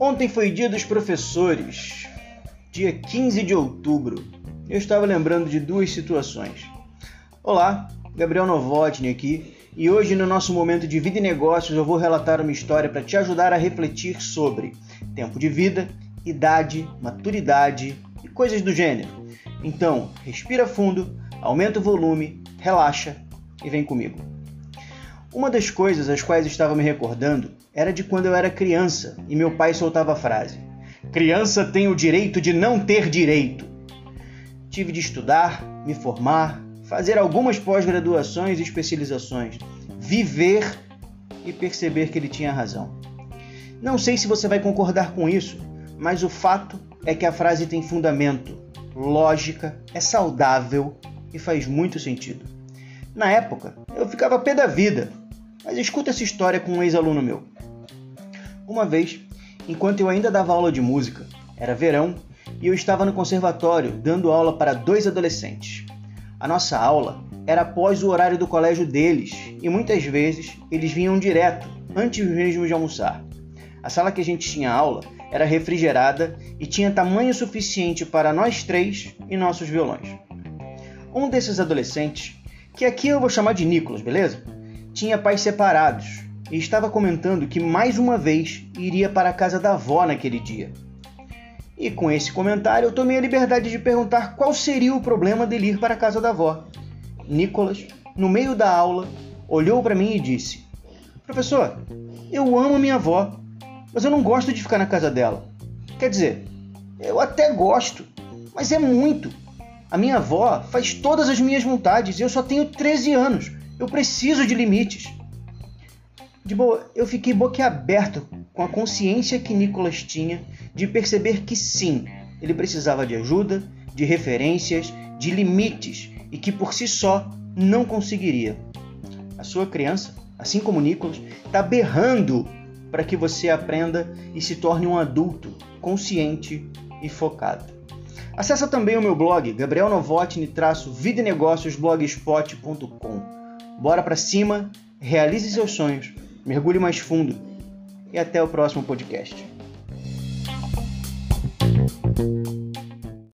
Ontem foi dia dos professores, dia 15 de outubro. Eu estava lembrando de duas situações. Olá, Gabriel Novotny aqui, e hoje no nosso momento de vida e negócios eu vou relatar uma história para te ajudar a refletir sobre tempo de vida, idade, maturidade e coisas do gênero. Então, respira fundo, aumenta o volume, relaxa e vem comigo. Uma das coisas às quais estava me recordando era de quando eu era criança e meu pai soltava a frase: Criança tem o direito de não ter direito. Tive de estudar, me formar, fazer algumas pós-graduações e especializações, viver e perceber que ele tinha razão. Não sei se você vai concordar com isso, mas o fato é que a frase tem fundamento, lógica, é saudável e faz muito sentido. Na época, eu ficava pé da vida, mas escuta essa história com um ex-aluno meu. Uma vez, enquanto eu ainda dava aula de música, era verão e eu estava no conservatório dando aula para dois adolescentes. A nossa aula era após o horário do colégio deles e muitas vezes eles vinham direto, antes mesmo de almoçar. A sala que a gente tinha aula era refrigerada e tinha tamanho suficiente para nós três e nossos violões. Um desses adolescentes, que aqui eu vou chamar de Nicolas, beleza? Tinha pais separados e estava comentando que mais uma vez iria para a casa da avó naquele dia. E com esse comentário eu tomei a liberdade de perguntar qual seria o problema dele ir para a casa da avó. Nicolas, no meio da aula, olhou para mim e disse: Professor, eu amo minha avó, mas eu não gosto de ficar na casa dela. Quer dizer, eu até gosto, mas é muito. A minha avó faz todas as minhas vontades e eu só tenho 13 anos. Eu preciso de limites. De boa, eu fiquei boquiaberto com a consciência que Nicolas tinha de perceber que sim, ele precisava de ajuda, de referências, de limites e que por si só não conseguiria. A sua criança, assim como Nicolas, está berrando para que você aprenda e se torne um adulto consciente e focado. Acesse também o meu blog gabrielnovotny-vida e negócios blogspot.com. Bora para cima, realize seus sonhos mergulhe mais fundo e até o próximo podcast.